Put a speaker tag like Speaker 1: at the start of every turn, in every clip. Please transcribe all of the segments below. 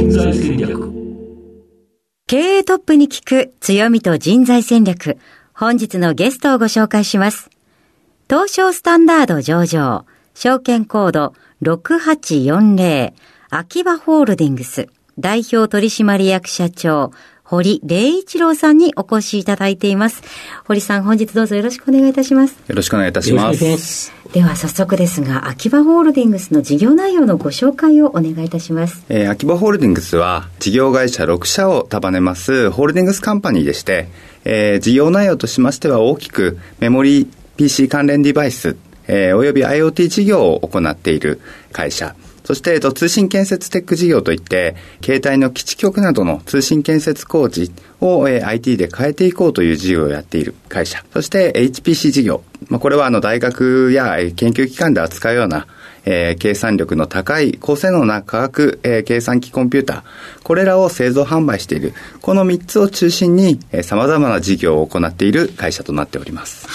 Speaker 1: 人材戦略
Speaker 2: 経営トップに聞く強みと人材戦略。本日のゲストをご紹介します。東証スタンダード上場、証券コード6840、秋葉ホールディングス、代表取締役社長、堀礼一郎さんにお越しいただいています。堀さん、本日どうぞよろしくお願いいたします。
Speaker 3: よろしくお願いいたします
Speaker 2: では早速ですが、秋葉ホールディングスの事業内容のご紹介をお願いいたします。
Speaker 3: えー秋葉ホールディングスは事業会社6社を束ねますホールディングスカンパニーでして、えー事業内容としましては大きくメモリー PC 関連デバイス、えーおよび IoT 事業を行っている会社、そして、えっと、通信建設テック事業といって、携帯の基地局などの通信建設工事を、えー IT で変えていこうという事業をやっている会社。そして、HPC 事業。まあ、これはあの大学や研究機関で扱うような、えー計算力の高い高性能な科学、えー計算機コンピューター、これらを製造販売している、この3つを中心に、えー様々な事業を行っている会社となっております。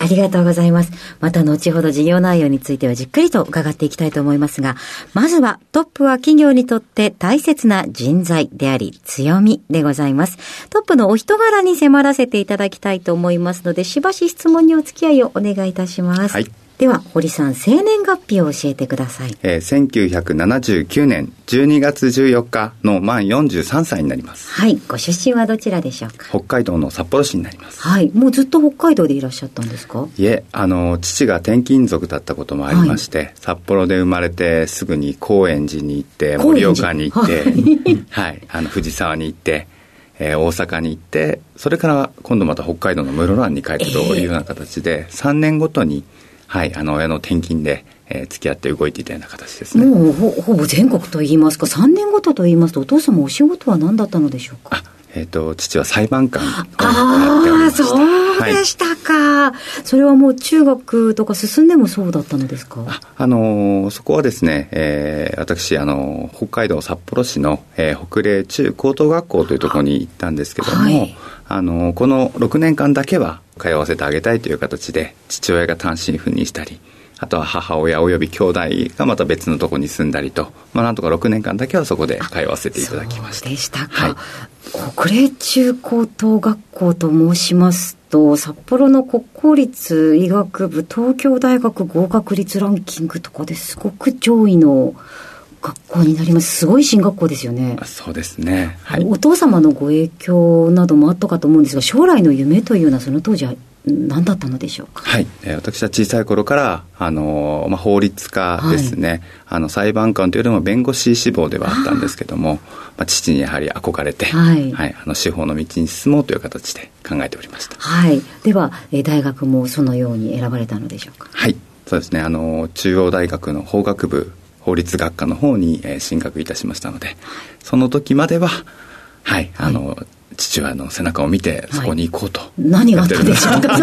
Speaker 2: ありがとうございます。また後ほど事業内容についてはじっくりと伺っていきたいと思いますが、まずはトップは企業にとって大切な人材であり強みでございます。トップのお人柄に迫らせていただきたいと思いますので、しばし質問にお付き合いをお願いいたします。
Speaker 3: はい
Speaker 2: では、堀さん、生年月日を教えてください。
Speaker 3: えー1979年12月14日の満43歳になります。
Speaker 2: はい。ご出身はどちらでしょうか？
Speaker 3: 北海道の札幌市になります。
Speaker 2: はい。もうずっと北海道でいらっしゃったんですか？
Speaker 3: いえ、あの、父が転勤族だったこともありまして、札幌で生まれてすぐに高円寺に行って、盛岡に行って、はい、あの、藤沢に行って、えー大阪に行って、それから今度また北海道の室蘭に帰ってというような形で、3年ごとに、はい、あの、親の転勤で、えー付き合って動いていたような形ですね。
Speaker 2: もうほほぼ全国といいますか、3年ごとといいますと、お父様お仕事は何だったのでしょうか？
Speaker 3: あ、えっ、と、父は裁判官
Speaker 2: ああ。そうでしたか、それはもう中学とか進んでもそうだったのですか？
Speaker 3: ああのーそこはですね、えー私、あのー北海道札幌市の、えー北嶺中高等学校というところに行ったんですけども、
Speaker 2: はい
Speaker 3: あのーこの6年間だけは通わせてあげたいという形で父親が単身赴任したりあとは母親および兄弟がまた別のところに住んだりと、まあ、なんとか6年間だけはそこで通わせていただきました
Speaker 2: でした
Speaker 3: はい
Speaker 2: か。国連中高等学校と申しますと、札幌の国公立医学部東京大学合格率ランキングとかですごく上位の学校になります。すごい進学校ですよね。
Speaker 3: あそうですね。はい。
Speaker 2: お父様のご影響などもあったかと思うんですが、将来の夢というのはその当時は何だったのでしょうか？
Speaker 3: はい、えー私は小さい頃から、あのーまあ、法律家ですね、あの裁判官というよりも弁護士志望ではあったんですけども、まあ、父にやはり憧れて、
Speaker 2: はい。
Speaker 3: あの司法の道に進もうという形で考えておりました。
Speaker 2: はい。では、えー大学もそのように選ばれたのでしょうか？
Speaker 3: はい、そうですね、あのー中央大学の法学部法律学科の方に、えー進学いたしましたので、その時までは、はい、あのー父親の背中を見てそこに行こうと、
Speaker 2: 何があったんでしょうか あ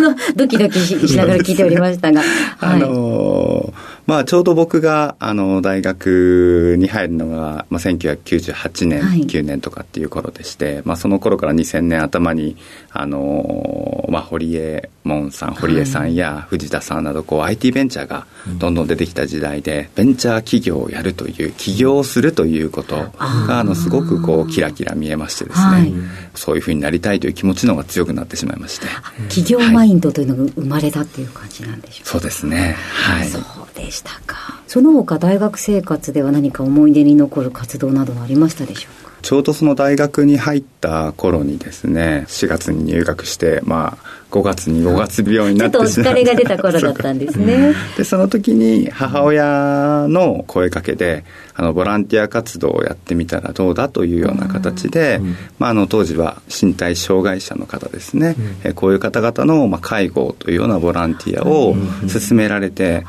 Speaker 2: の、ドキドキししながら聞いておりましたが。
Speaker 3: あ
Speaker 2: はい。
Speaker 3: のーまあ、ちょうど僕が、あの、大学に入るのが、まあ、1998年、
Speaker 2: はい
Speaker 3: 9年とかっていう頃でして、まあ、その頃から2000年頭に、あのーまあ、堀江門さん、堀江さんや藤田さんなど、こう、IT ベンチャーがどんどん出てきた時代で、ベンチャー企業をやるという、起業をするということが、あの、すごくこう、キラキラ見えましてですね、
Speaker 2: はい
Speaker 3: そういうふうになりたいという気持ちの方が強くなってしまいまして。
Speaker 2: 企業マインドというのが生まれたっていう感じなんでしょうか
Speaker 3: そうですね。はい。
Speaker 2: でしたか？その他大学生活では何か思い出に残る活動などはありましたでしょうか？
Speaker 3: ちょうどその大学に入った頃にですね4月に入学してまあ5月に5月病になって
Speaker 2: ちょっとお疲れが出た頃だったんですね。
Speaker 3: でその時に母親の声かけであのボランティア活動をやってみたらどうだというような形で、うん、まあ、あの当時は身体障害者の方ですね、うん、えこういう方々の、まあ、介護というようなボランティアを進められて、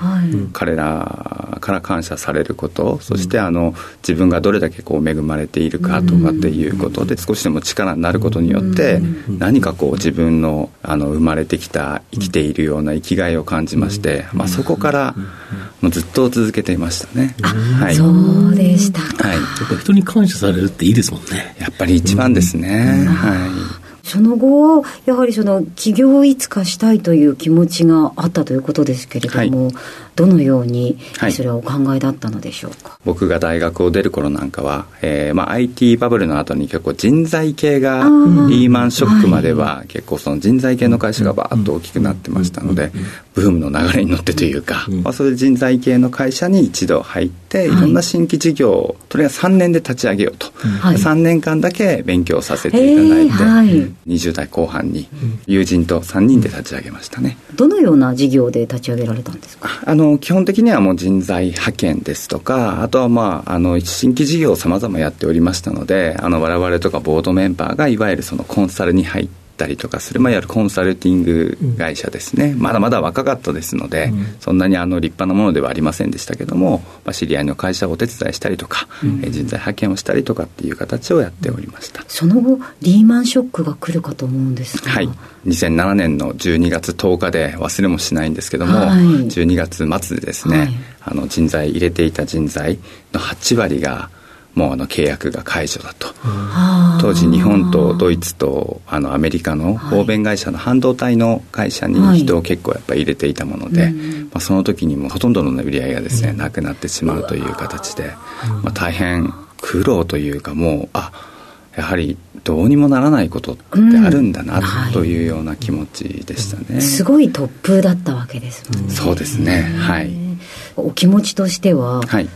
Speaker 3: 彼らから感謝されることそしてあの自分がどれだけこう恵まれているかとかっていうことで少しでも力になることによって何かこう自分のあの生まれてきた生きているような生きがいを感じまして、まあ、そこからもうずっと続けていましたね。
Speaker 2: はい、そうでした
Speaker 1: はい、やっぱ人に感謝されるっていいですもんね。
Speaker 3: やっぱり一番ですね。はい。
Speaker 2: その後はやはりその起業いつかしたいという気持ちがあったということですけれども、はい、どのようにそれはお考えだったのでしょうか、はい、
Speaker 3: 僕が大学を出る頃なんかは、えーまあ、IT バブルの後に結構人材系がリーマンショックまでは結構その人材系の会社がバーッと大きくなってましたのでブームの流れに乗ってというか、まあ、それで人材系の会社に一度入ってい。ろんな新規事業をとりあえず3年で立ち上げようと、はい、3年間だけ勉強させていただいて、はい、20代後半に友人と3人で立ち上げましたね。
Speaker 2: どのような事業で立ち上げられたんですか？
Speaker 3: あの基本的にはもう人材派遣ですとかあとはまああの新規事業をさまざまやっておりましたのであの我々とかボードメンバーがいわゆるそのコンサルに入ってったりとかする、まあ、いわゆるコンサルティング会社ですね、うん、まだまだ若かったですので、うん、そんなにあの立派なものではありませんでしたけども、まあ、知り合いの会社をお手伝いしたりとか、うん、人材派遣をしたりとかっていう形をやっておりました。
Speaker 2: その後リーマンショックが来るかと思うんですが。
Speaker 3: はい。2007年の12月10日で忘れもしないんですけども、はい、12月末でですね、はい、あの人材入れていた人材の8割がもうあの契約が解除だと、当時日本とドイツとあのアメリカの欧米会社の半導体の会社に人を結構やっぱり入れていたもので、はい、まあ、その時にもほとんどの売り上げがですね、なくなってしまうという形で、まあ、大変苦労というかもうあやはりどうにもならないことってあるんだな、というような気持ちでしたね、うん。はい、
Speaker 2: すごい突風だったわけですもんね。
Speaker 3: そうですね。はい。
Speaker 2: お気持ちとしては、はい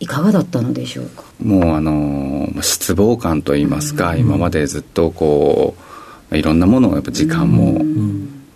Speaker 2: いかがだったのでしょうか？
Speaker 3: もうあの失望感といいますか、今までずっとこういろんなものをやっぱ時間も、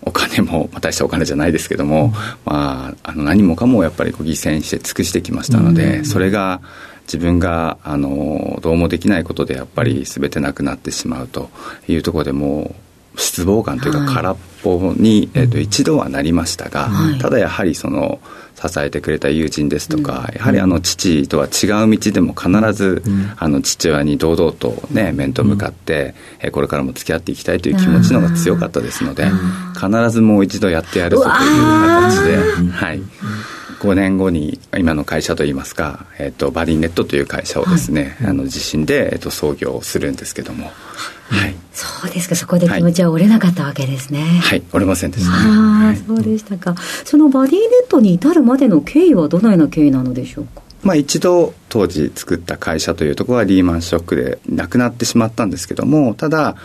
Speaker 3: お金も、まあ、大したお金じゃないですけども、まあ、あの何もかもやっぱりこう犠牲にして尽くしてきましたので、それが自分があのどうもできないことでやっぱり全てなくなってしまうというところでもう失望感というか空っぽに、えー、と一度はなりましたが、ただやはりその支えてくれた友人ですとか、やはりあの父とは違う道でも必ず、あの父親に堂々とね面と向かって、えこれからも付き合っていきたいという気持ちの方が強かったですので必ずもう一度やってやるぞという形ではい。5年後に今の会社といいますか、えーと、バリーネットという会社をですね、はい、あの自身で、えーと、創業するんですけども、
Speaker 2: はい、そうですかそこで気持ちは折れなかったわけですね。
Speaker 3: はい、折れませんでした、ね、
Speaker 2: ああ、はい、そうでしたか。そのバディネットに至るまでの経緯はどのような経緯なのでしょうか？
Speaker 3: まあ、一度当時作った会社というところはリーマンショックでなくなってしまったんですけどもただ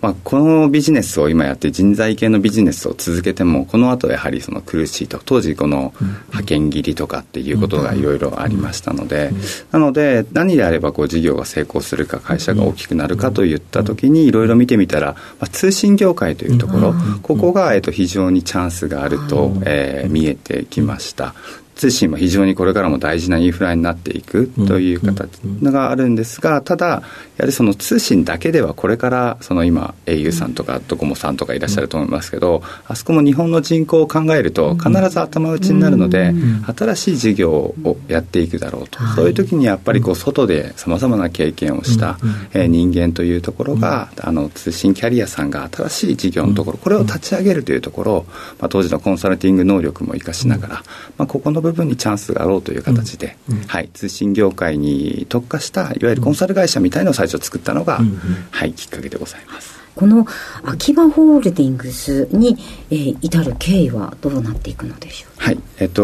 Speaker 3: まあ、このビジネスを今やって人材系のビジネスを続けてもこの後やはりその苦しいと当時この派遣切りとかっていうことがいろいろありましたのでなので何であればこう事業が成功するか会社が大きくなるかといった時にいろいろ見てみたら、まあ、通信業界というところここがえと非常にチャンスがあると、えー、見えてきました通信は非常にこれからも大事なインフラになっていくという形があるんですが、ただ、やはりその通信だけではこれからその今 au さんとかドコモさんとかいらっしゃると思いますけど、あそこも日本の人口を考えると必ず頭打ちになるので、新しい事業をやっていくだろうと、そういう時にやっぱりこう外でさまざまな経験をした、え人間というところが、あの通信キャリアさんが新しい事業のところこれを立ち上げるというところ、まあ、当時のコンサルティング能力も生かしながら、まあ、ここの部分にチャンスがあろうという形で、うんうん、はい、通信業界に特化したいわゆるコンサル会社みたいのを最初作ったのが、うんうん、はい、きっかけでございます。
Speaker 2: この秋葉ホールディングスに、えー、至る経緯はどうなっていくのでしょう？
Speaker 3: はい、えっと、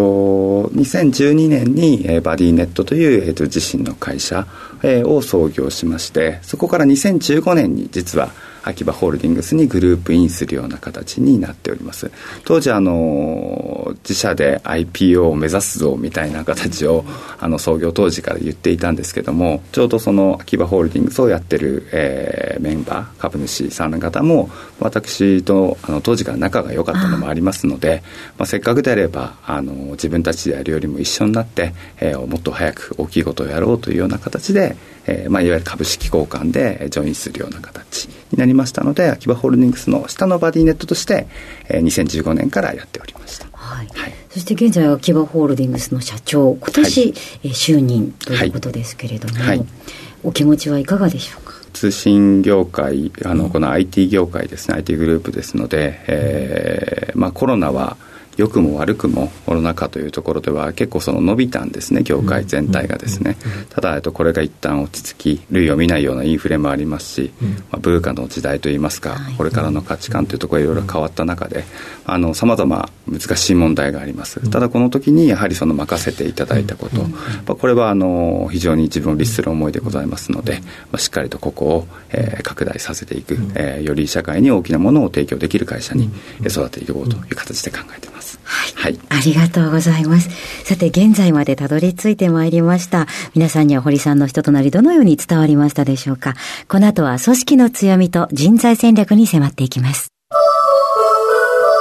Speaker 3: 2012年に、えー、バディネットという、えっと、自身の会社、えー、を創業しましてそこから2015年に実は秋葉ホールディングスにグループインするような形になっております。当時あの自社で IPO を目指すぞみたいな形をあの創業当時から言っていたんですけどもちょうどその秋葉ホールディングスをやってる、えー、メンバー株主さんの方も私とあの当時から仲が良かったのもありますのでまあ、せっかくであればあの自分たちでやるよりも一緒になって、えー、もっと早く大きいことをやろうというような形で、えーまあ、いわゆる株式交換でジョインするような形になりましたので秋葉ホールディングスの下のバディネットとして、えー、2015年からやっておりました。
Speaker 2: はい、はい、そして現在秋葉ホールディングスの社長今年、はい、え就任ということですけれども、はい、お気持ちはいかがでしょうか？
Speaker 3: 通信業界あのこの IT 業界ですね、うん、IT グループですので、えーまあ、コロナは良くも悪くもコロナ禍というところでは結構その伸びたんですね業界全体がですね。ただとこれが一旦落ち着き類を見ないようなインフレもありますし、まあ、ブーカの時代といいますかこれからの価値観というところがいろいろ変わった中でさまざま難しい問題があります。ただこの時にやはりその任せていただいたこと、まあ、これはあの非常に自分を律する思いでございますので、まあ、しっかりとここを、えー、拡大させていく、えー、より社会に大きなものを提供できる会社に育てていこうという形で考えています。
Speaker 2: はい。ありがとうございます。さて、現在までたどり着いてまいりました。皆さんには堀さんの人となりどのように伝わりましたでしょうか。この後は組織の強みと人材戦略に迫っていきます。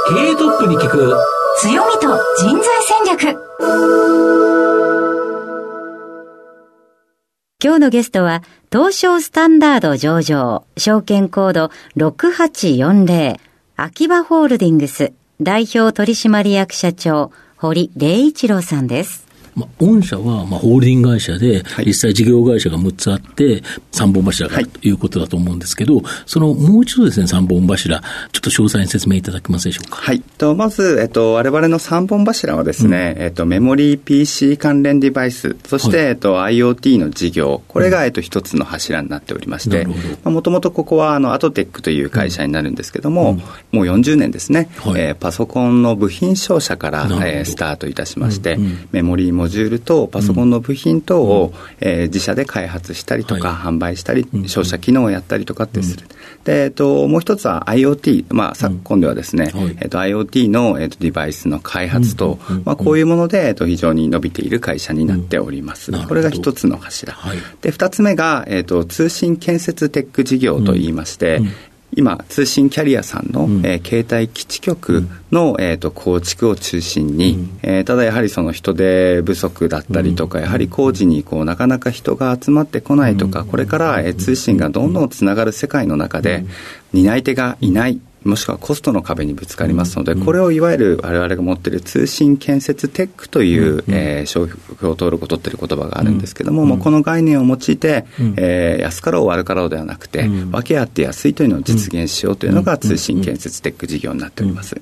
Speaker 1: 経営トップに聞く
Speaker 2: 強みと人材戦略。今日のゲストは、東証スタンダード上場、証券コード6840、秋葉ホールディングス、代表取締役社長、堀礼一郎さんです。
Speaker 1: まあ、御社は、まあ、ホールディング会社で、実際事業会社が6つあって、3本柱があるとい。うことだと思うんですけど、そのもう一度ですね、3本柱、ちょっと詳細に説明いただけますでしょうか？
Speaker 3: はい。とまず、えっと、我々の3本柱はですね、うん、えっと、メモリー PC 関連デバイス、そして、はい、えっと、IoT の事業、これが、えっと、一つの柱になっておりまして、もともとここは、あの、アトテックという会社になるんですけども、うん、もう40年ですね、はい、えー、パソコンの部品商社から、えー、スタートいたしまして、うんうん、メモリーモジュールとパソコンの部品等を、うん、えー、自社で開発したりとか、はい、販売したり、商社機能をやったりとかってする。で、えっと、もう一つは IoT、まあ、昨今ではですね、はい、えっと、IoT の、えっと、デバイスの開発と、まあ、こういうもので、えっと、非常に伸びている会社になっております。これが一つの柱。はい、で、二つ目が、えっと、通信建設テック事業といいまして、今、通信キャリアさんの、うん、えー、携帯基地局の、えーと、構築を中心に、うん、えー、ただやはりその人手不足だったりとか、うん、やはり工事にこうなかなか人が集まってこないとか、これから、えー、通信がどんどんつながる世界の中で、担い手がいない。もしくはコストの壁にぶつかりますので、これをいわゆる我々が持っている通信建設テックという、えー、商標登録を取っている言葉があるんですけれども、もうこの概念を用いて、えー、安かろう悪かろうではなくて、訳あって安いというのを実現しようというのが通信建設テック事業になっております。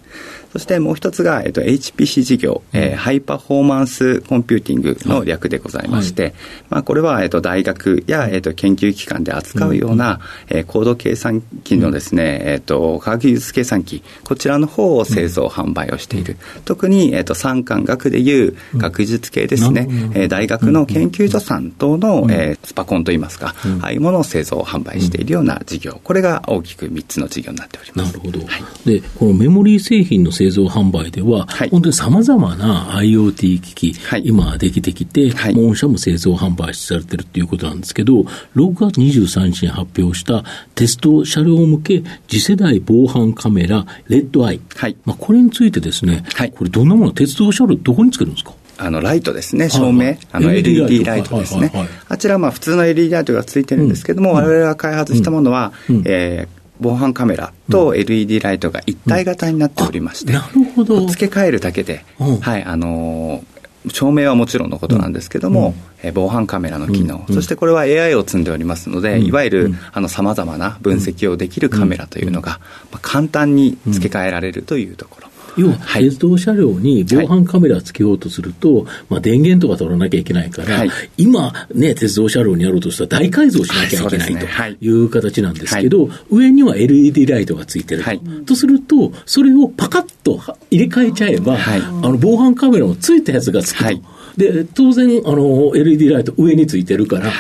Speaker 3: そしてもう一つが、えっと、HPC 事業、えー、 High Performance Computing の略でございまして、はい、まあ、これは、えっと、大学や、えっと、研究機関で扱うような、うん、えー、高度計算機のですね、えっと、科学技術計算機、こちらの方を製造、販売をしている。特に、えっと、産官学でいう学術系ですね、うん、えー、大学の研究所さん等の、うん、えー、スパコンといいますか、ああいうものを製造、販売しているような事業、これが大きく3つの事業になっております。
Speaker 1: なるほど。はい、で、このメモリー製品の製造販売では、はい、本当にさまざまな IoT 機器、はい、今できてきて、はい、御社も製造販売されてるっていうことなんですけど、6月23日に発表したテスト車両向け次世代防犯カメラ、レッドアイ。はい、まあ、これについてですね、はい、これどんなもの、鉄道車両どこにつけるんですか？
Speaker 3: あのライトですね、照明、あの LED ライト。ですね、あちらは普通の LED ライトがついてるんですけども、われわれが開発したものは、えー防犯カメラと LED ライトが一体型になっておりまして、なるほど。付け替えるだけで、はいあの照明はもちろんのことなんですけども、うん、防犯カメラの機能、うん、そしてこれは AI を積んでおりますので、うん、いわゆるさまざまな分析をできるカメラというのが、まあ、簡単に付け替えられるというところ。
Speaker 1: 要は、鉄道車両に防犯カメラつけようとすると、はい、まあ、電源とか取らなきゃいけないから、はい、今、ね、鉄道車両にやろうとしたら大改造しなきゃいけない、とい。う形なんですけど、上には LED ライトがついてると。とすると、それをパカッと入れ替えちゃえば、あの防犯カメラもついたやつがつくと。で、当然、あの、LED ライト上についてるから、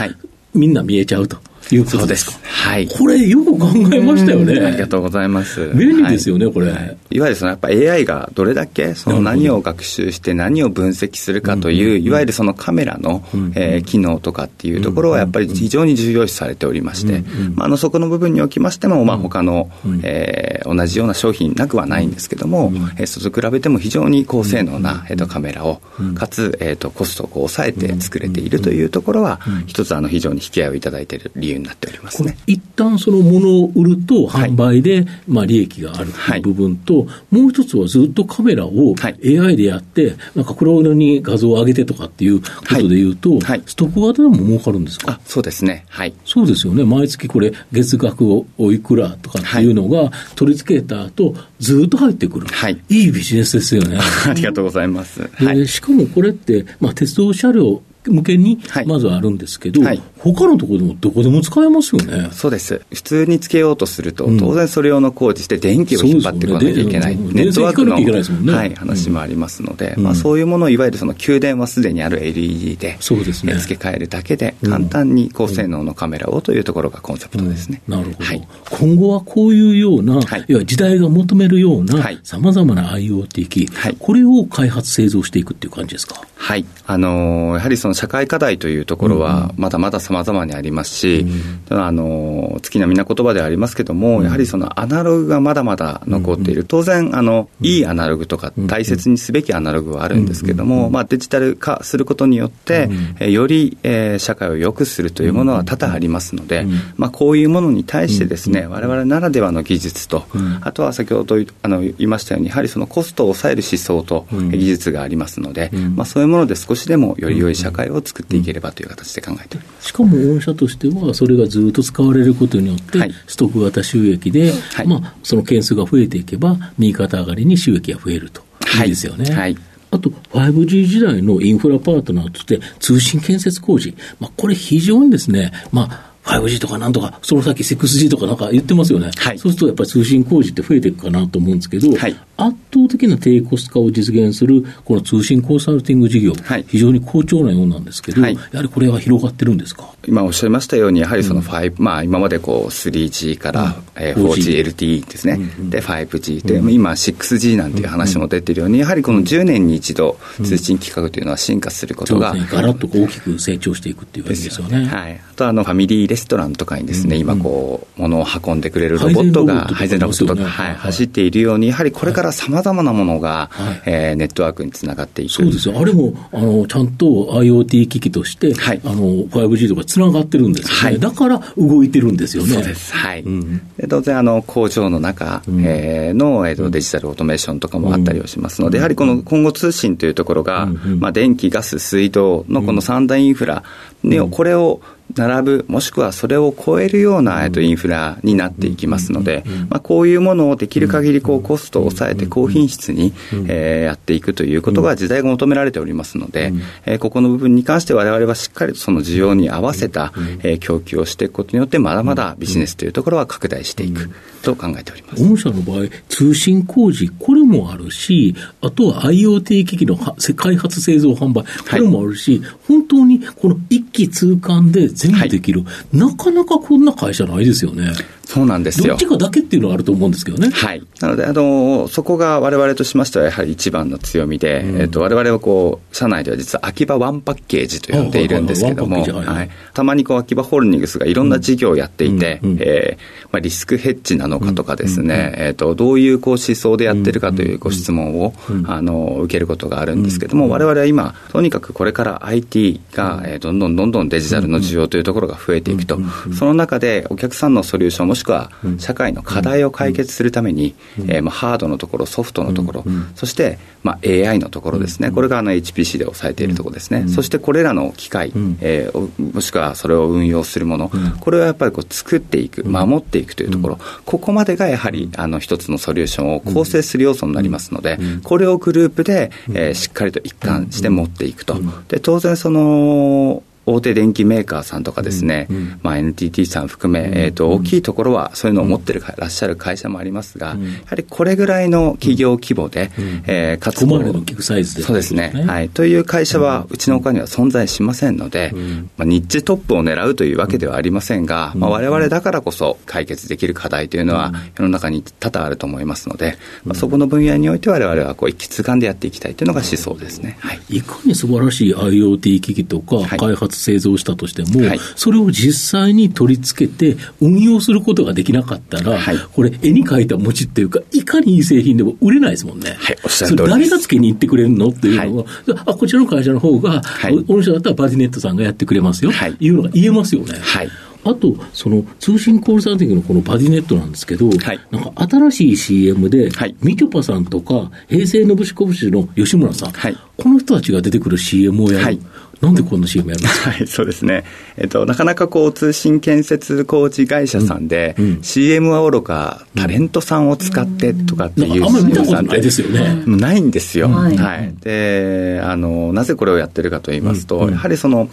Speaker 1: みんな見えちゃうと。いうことです。か。
Speaker 3: はい。
Speaker 1: これよく考えましたよね。
Speaker 3: ありがとうございます。
Speaker 1: 便利ですよね、はい、これ、はい。
Speaker 3: いわゆるそのやっぱ AI がどれだけその何を学習して何を分析するかという、いわゆるそのカメラの、えー、機能とかっていうところはやっぱり非常に重要視されておりまして、まあ、あのそこの部分におきましても、まあ、他の、えー、同じような商品なくはないんですけども、えー、それと比べても非常に高性能な、えー、とカメラを、かつ、えー、とコストを抑えて作れているというところは、一つあの非常に引き合いをいただいている理由になっておりますね。
Speaker 1: 一旦そのものを売ると販売で、まあ、利益があるという部分と、もう一つはずっとカメラを AI でやって、なんか黒色に画像を上げてとかっていうことでいうと、ストック型でも儲かるんですか？
Speaker 3: そうですね。はい。
Speaker 1: そうですよね。毎月これ、月額をおいくらとかっていうのが、取り付けた後、ずっと入ってくる。はい。いいビジネスですよね。
Speaker 3: ありがとうございます。
Speaker 1: はい、しかもこれって、まあ、鉄道車両向けにまずあるんですけど、はい、他のところでもどこでも使えますよね。
Speaker 3: そうです。普通につけようとすると、当然それ用の工事して電気を引っ張っていかなきゃいけない。
Speaker 1: ネットワークの、ね、
Speaker 3: はい、話もありますので、うん、まあ、そういうものをいわゆるその給電はすでにある LED でそうです、ね、付け替えるだけで、簡単に高性能のカメラをというところがコンセプトですね。
Speaker 1: うん、なるほど、はい、今後はこういうような、はい、要は時代が求めるようなさまざまな IoT 機、はい、これを開発、製造していくっていう感じですか？
Speaker 3: はい。あのー、やはりその社会課題というところは、まだまださまざまにありますし、うん、あの月並みな言葉ではありますけども、うん、やはりそのアナログがまだまだ残っている、当然あの、いいアナログとか、大切にすべきアナログはあるんですけども、まあ、デジタル化することによって、えより、えー、社会を良くするというものは多々ありますので、まあ、こういうものに対してですね、われわれならではの技術と、あとは先ほどあの言いましたように、やはりそのコストを抑える思想と技術がありますので、まあ、そういうもので少しでもより良い社会を作っていければという形で考えております。
Speaker 1: しかも御社としては、それがずっと使われることによって、はい、ストック型収益で、はい、まあ、その件数が増えていけば、右肩上がりに収益が増えると。いいですよね。はいあと、5G 時代のインフラパートナーとして、通信建設工事。まあ、これ非常にですね、まあ、5G とかなんとか、その先 6G とかなんか言ってますよね。はい、そうするとやっぱり通信工事って増えていくかなと思うんですけど、はい、圧倒的な低コスト化を実現するこの通信コンサルティング事業、はい、非常に好調なようなんですけど、やはりこれは広がってるんですか？
Speaker 3: 今おっしゃいましたように、やはりその5、うん、まあ今までこう 3G から、うん。えー、4GLTE ですね、うんうん、で 5G で、うん、今 6G なんていう話も出てるように、やはりこの10年に一度通信規格というのは進化することが、
Speaker 1: ね、ガラッと大きく成長していくっていう感じですよね。
Speaker 3: はい、あとあのファミリーレストランとかにですね、今こう、物を運んでくれるロボットが、配膳ロボットとか、はい、走っているように、やはりこれからさまざまなものが、はい、えー、ネットワークにつながっていく。
Speaker 1: そうですよ。あれも、あの、ちゃんと IoT 機器として、はい、あの、5G とかつながってるんですよね。はい、だから動いてるんですよね。
Speaker 3: そうです。はい。うん、当然、あの、工場の中、うん、えー、の、えーと、デジタルオートメーションとかもあったりをしますので、うん、やはりこの今後通信というところが、まあ、電気、ガス、水道のこの三大インフラ、ね、これを並ぶ、もしくはそれを超えるような、えっと、インフラになっていきますので、まあ、こういうものをできる限りこりコストを抑えて高品質に、えー、やっていくということが時代が求められておりますので、えー、ここの部分に関してわれわれはしっかりとその需要に合わせた、えー、供給をしていくことによって、まだまだビジネスというところは拡大していくと考えております。
Speaker 1: 御社の場合、通信工事、これもあるし、あとは IoT 機器の開発製造販売、これもあるし、はい、本当にこの一気通貫で全部できる、はい、なかなかこんな会社ないですよね。
Speaker 3: そうなんですよ。
Speaker 1: どっちかだけっていうのはあると思うんですけどね。
Speaker 3: はい。なので、あの、そこが我々としましてはやはり一番の強みで、うん、えっ、と、我々はこう、社内では実は秋葉ワンパッケージと呼んでいるんですけども、はい。たまにこう、秋葉ホールディングスがいろんな事業をやっていて、うん、えー、まあ、リスクヘッジなのかとかですね、えっ、と、どういうこう思想でやってるかというご質問を、あの、受けることがあるんですけども、我々は今、とにかくこれから IT が、えー、どんどんどんどんデジタルの需要というところが増えていくと、その中でお客さんのソリューションもしくは社会の課題を解決するために、えーまあ、ハードのところ、ソフトのところ、そして、まあ、AI のところですね、これがあの HPC で抑えているところですね、そしてこれらの機械、えー、もしくはそれを運用するもの、これをやっぱりこう作っていく、守っていくというところ、ここまでがやはりあの一つのソリューションを構成する要素になりますので、これをグループで、えー、しっかりと一貫して持っていくと。で当然その大手電機メーカーさんとかですね、うんうん、まあ、NTT さん含め、えーと、大きいところはそういうのを持ってるらっしゃる会社もありますが、やはりこれぐらいの企業規模で、うん、えー、活動
Speaker 1: のサイズ
Speaker 3: で、そうですね、はい、という会社はうちの他には存在しませんので、まあ、ニッチトップを狙うというわけではありませんが、まあ、我々だからこそ解決できる課題というのは世の中に多々あると思いますので、まあ、そこの分野において我々はこう一気通貫でやっていきたいというのが思想ですね、
Speaker 1: はい、いかに素晴らしい IoT 機器とか開発製造したとしても、はい、それを実際に取り付けて運用することができなかったら、はい、これ絵に描いた餅っていうかいかにいい製品でも売れないですもんね。
Speaker 3: はい、おっしゃる通り
Speaker 1: 誰が付けに行ってくれるのっていうのは、あこちらの会社の方が、はい、御社だったらバディネットさんがやってくれますよ、はい、いうのが言えますよね。はいあと、その通信コールサーティングのこのバディネットなんですけど、はい、なんか新しい CM で、はい、みちょぱさんとか、平成のぶしこぶしの吉村さん、はい、この人たちが出てくる CM をやる。はい。なんでこんな CM やるんですか、
Speaker 3: はい、そうですね、えっと、なかなかこう通信建設工事会社さんで、うんうん、CM はおろか、タレントさんを使ってとかっていう
Speaker 1: CM さんないですよね。
Speaker 3: ないんですよ。はい、はい、であの、なぜこれをやってるかと言いますと、うん。うん、やはりその、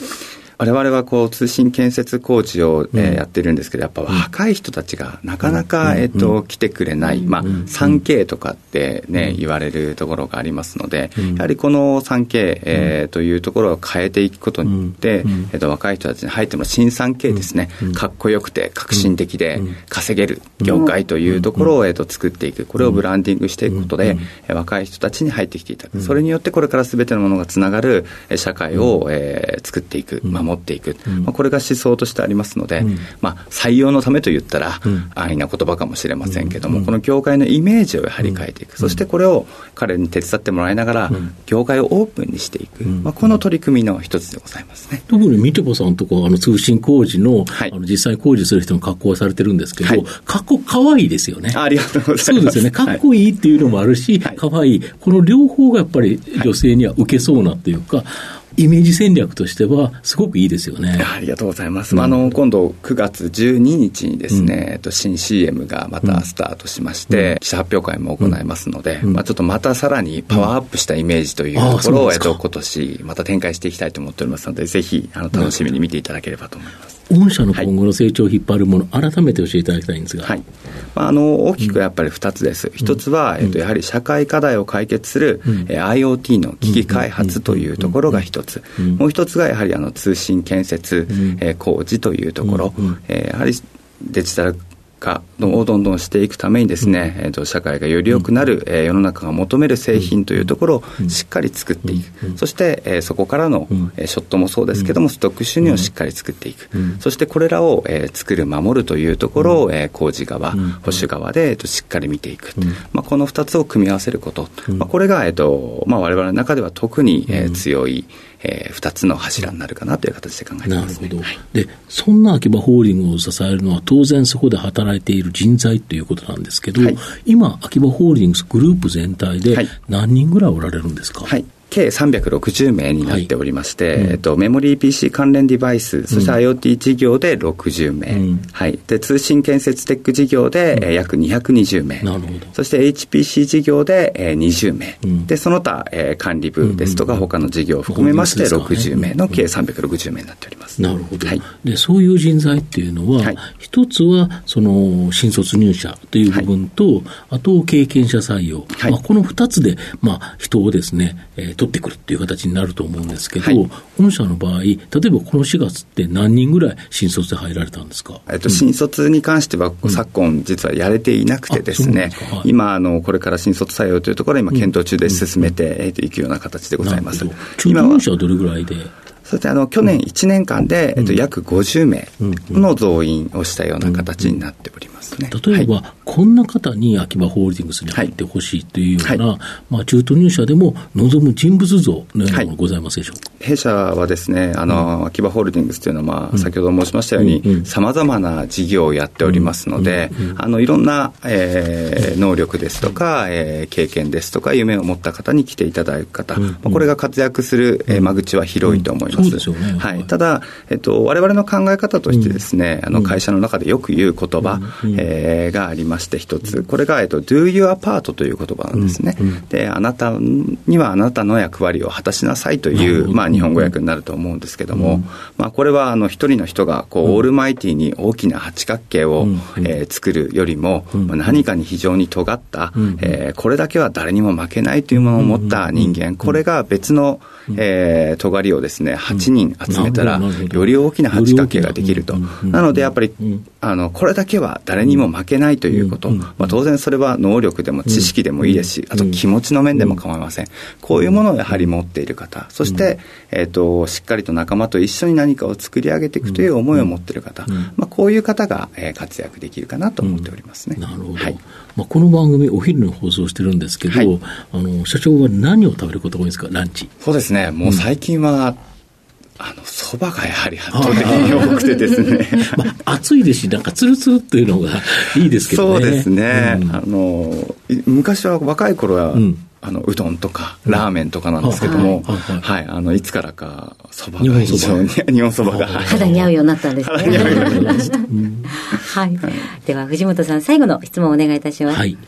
Speaker 3: 我々はこう通信建設工事を、えー、やってるんですけど、やっぱ若い人たちがなかなか、えっと、来てくれない、まあ、3K とかってね、言われるところがありますので、やはりこの 3K、えー、というところを変えていくことによって、えっと、若い人たちに入っても新 3K ですね、かっこよくて革新的で稼げる業界というところを、えっと、作っていく、これをブランディングしていくことで、若い人たちに入ってきていただく、それによってこれからすべてのものがつながる社会を、えー、作っていく、まあ持っていく、うん、まあ、これが思想としてありますので、うん、まあ、採用のためと言ったら、安易な言葉かもしれませんけども、この業界のイメージをやはり変えていく、そしてこれを彼に手伝ってもらいながら、業界をオープンにしていく、まあ、この取り組みの一つでございますね。
Speaker 1: 特にみてぽさんとかあの通信工事の,、はい、あの実際工事する人の格好をされてるんですけど、はい、格好かわいいですよね。
Speaker 3: ありがとうございます。
Speaker 1: そうですよね。かっこいいっていうのもあるし、かわい。い。この両方がやっぱり女性には受けそうなっていうか、イメージ戦略としては、すごくいいですよね。
Speaker 3: ありがとうございます。うん、あの今度9月12日にですね、うん、と新 CM がまたスタートしまして、うん、記者発表会も行いますので、まあ、ちょっとまたさらにパワーアップしたイメージというところを、えっと、今年また展開していきたいと思っておりますので、ぜひあの楽しみに見ていただければと思います。
Speaker 1: 御社の今後の成長を引っ張るもの、はい、改めて教えていただきたいんですが、
Speaker 3: はい。まあ、あの大きくやっぱり2つです、一、うん、つは、えっと、やはり社会課題を解決する、うん、え IoT の機器開発というところが一つ、もう一つがやはりあの通信建設、うん、え工事というところ、えやはりデジタル化をどんどんしていくためにですね、うん、えー、と社会がより良くなる、うん、えー、世の中が求める製品というところをしっかり作っていく、うん、そして、えー、そこからの、えー、ショットもそうですけども、ストック収入をしっかり作っていく、そしてこれらを、えー、作る、守るというところを、えー、工事側、保守側で、えー、としっかり見ていく、まあ、この2つを組み合わせること、まあ、これが、えーとまあ、我々の中では特に、えー、強い、えー、2つの柱になるかなという形で考えてます、ね、なるほど、はい、
Speaker 1: でそんな秋葉ホールディングを支えるのは、当然そこで働いている人材ということなんですけど、はい、今、秋葉ホールディングスグループ全体で何人ぐらいおられるんですか？
Speaker 3: はい計360名になっておりまして、はい。うん、えっと、メモリー PC 関連デバイス、そして IoT 事業で60名、うん、はい、で通信建設テック事業で、うん、約220名、なるほど。そして HPC 事業で、えー、20名、うん、でその他、えー、管理部ですとか、他の事業を含めまして60名の計360名になっております。
Speaker 1: なるほど、はい、でそういう人材っていうのは、はい、一つはその新卒入社という部分と、はい、あと経験者採用、はい、まあ、この2つで、まあ、人をですね、えー、取ってくるっていう形になると思うんですけど、はい、御社の場合、例えばこの4月って何人ぐらい新卒で入られたんですか、
Speaker 3: えっと、新卒に関しては、昨今、実はやれていなくてですね、うんはい、今あの、これから新卒採用というところ今、検討中で進めていくような形でございます。
Speaker 1: 今ははどれぐらいで？
Speaker 3: そしてあの去年1年間で、えっと、約50名の増員をしたような形になっておりますね。
Speaker 1: 例えば、はい、こんな方に秋葉ホールディングスに入ってほしいというような、はい、まあ、中途入社でも望む人物像のようなものございますでしょうか、
Speaker 3: 弊社はですね、あの、うん、秋葉ホールディングスというのは、まあ、先ほど申しましたように、さまざまな事業をやっておりますので、あのいろんな、えー、能力ですとか、えー、経験ですとか、夢を持った方に来ていただく方、まあ、これが活躍する、えー、間口は広いと思います。ます。
Speaker 1: そうですよね。
Speaker 3: はい。ただ、えっと、我々の考え方としてですね、あの、会社の中でよく言う言葉、えがありまして、一つ。これが、えっと、do your part という言葉なんですね。で、あなたにはあなたの役割を果たしなさいという、まあ、日本語訳になると思うんですけども、まあ、これは、あの、一人の人が、こう、オールマイティに大きな八角形を、え作るよりも、何かに非常に尖った、えこれだけは誰にも負けないというものを持った人間、これが別の、えー、尖りをですね、8人集めたら、より大きな八角形ができると。なので、やっぱり、あの、これだけは誰にも負けないということ。まあ、当然それは能力でも知識でもいいですし、あと気持ちの面でも構いません。こういうものをやはり持っている方、そして、えっ、と、しっかりと仲間と一緒に何かを作り上げていくという思いを持っている方、まあ、こういう方が、えー、活躍できるかなと思っておりますね。
Speaker 1: なるほど。はい、まあ、この番組、お昼の放送してるんですけど、はい、あの、社長は何を食べることが多いんですか、ランチ。
Speaker 3: そうですね。もう最近は、あの、蕎麦がやはり圧倒的に多くてですね。
Speaker 1: まあ、暑いですし、なんかつるつるっていうのが いいですけど
Speaker 3: ね。そうですね。うん、あの、昔は若い頃は、うんあのうどんとかラーメンとかなんですけども、はい、あのいつからかそばが非常に日本そば が
Speaker 2: 肌に合うようになったんですね。はい。では藤本さん最後の質問をお願いいたします。はい。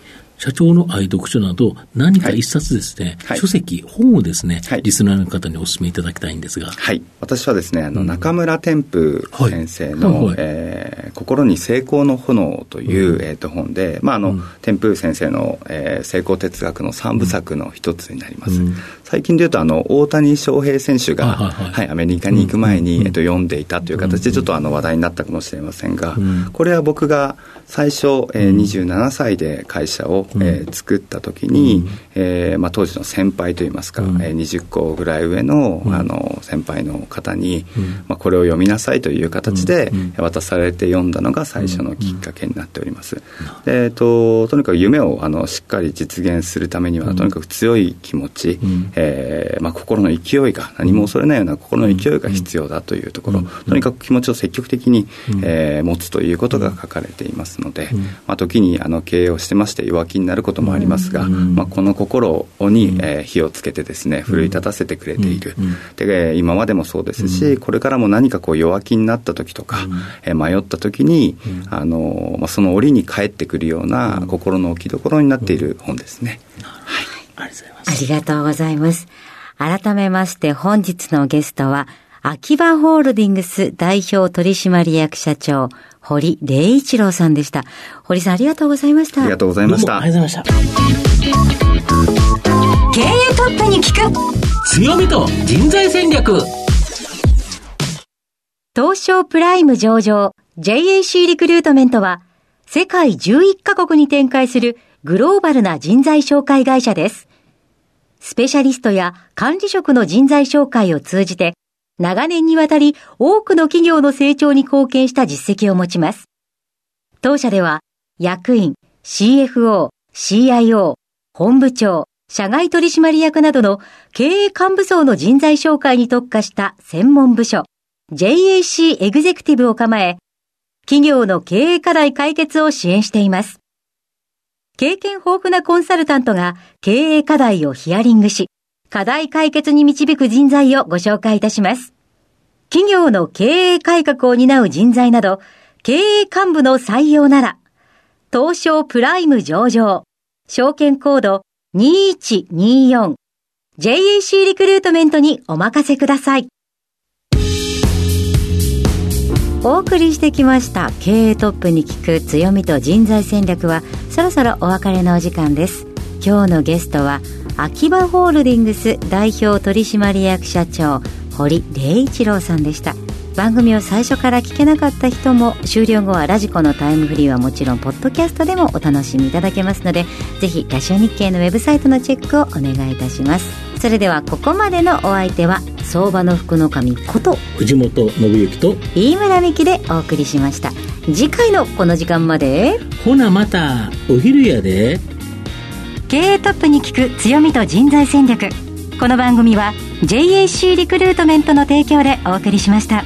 Speaker 1: 社長の愛読書など、何か一冊ですね、はい、書籍、本をですね、はい、リスナーの方にお勧めいただきたいんですが。
Speaker 3: はい。私はですね、あの、中村天風先生の、はい、えー、心に成功の炎という、うん、えっ、ー、と、本で、まあ、あの、うん、天風先生の、えー、成功哲学の三部作の一つになります。うん、最近でいうと、あの、大谷翔平選手が、はい、アメリカに行く前に、えっ、と、読んでいたという形で、ちょっとあの、話題になったかもしれませんが、これは僕が最初、えー、27歳で会社を、えー、作った時に、うん、えー、まあ、当時の先輩といいますか、うん、えー、20個ぐらい上の,、あの先輩の方に、まあ、これを読みなさいという形で渡されて読んだのが最初のきっかけになっております。でえーと、とにかく夢をあのしっかり実現するためには、とにかく強い気持ち、うん、えー、まあ、心の勢いが何も恐れないような心の勢いが必要だというところ、とにかく気持ちを積極的に、えー、持つということが書かれていますので、まあ、時にあの経営をしてまして弱気になることもありますが、まあ、この心に、えー、火をつけてですね奮い立たせてくれている、で今までもそうですし、これからも何かこう弱気になった時とか、えー、迷った時に、あのまあ、その折に返ってくるような心の置きどころになっている本ですね。
Speaker 2: はい、ありがとうございます。改めまして本日のゲストは、秋葉ホールディングス代表取締役社長、堀礼一郎さんでした。堀さんありがとうございました。
Speaker 3: ありがとうございました。
Speaker 1: ありがとうございました。
Speaker 2: 経営トップに聞く
Speaker 1: 強みと人材戦略
Speaker 2: 東証プライム上場 JAC リクルートメントは世界11カ国に展開するグローバルな人材紹介会社です。スペシャリストや管理職の人材紹介を通じて長年にわたり多くの企業の成長に貢献した実績を持ちます。当社では役員、CFO、CIO、本部長、社外取締役などの経営幹部層の人材紹介に特化した専門部署 JAC エグゼクティブを構え、企業の経営課題解決を支援しています。経験豊富なコンサルタントが経営課題をヒアリングし、課題解決に導く人材をご紹介いたします。企業の経営改革を担う人材など、経営幹部の採用なら、東証プライム上場、証券コード2124、JAC リクルートメントにお任せください。お送りしてきました。経営トップに聞く強みと人材戦略はそろそろお別れのお時間です。今日のゲストは秋葉ホールディングス代表取締役社長堀礼一郎さんでした。番組を最初から聞けなかった人も終了後はラジコのタイムフリーはもちろんポッドキャストでもお楽しみいただけますのでぜひラジオ日経のウェブサイトのチェックをお願いいたします。それではここまでのお相手は相場の福の神こと
Speaker 1: 藤本信之と
Speaker 2: 飯村美希でお送りしました。次回のこの時間まで
Speaker 1: ほなまたお昼やで。
Speaker 2: 経営トップに聞く強みと人材戦略。この番組は JAC リクルートメントの提供でお送りしました。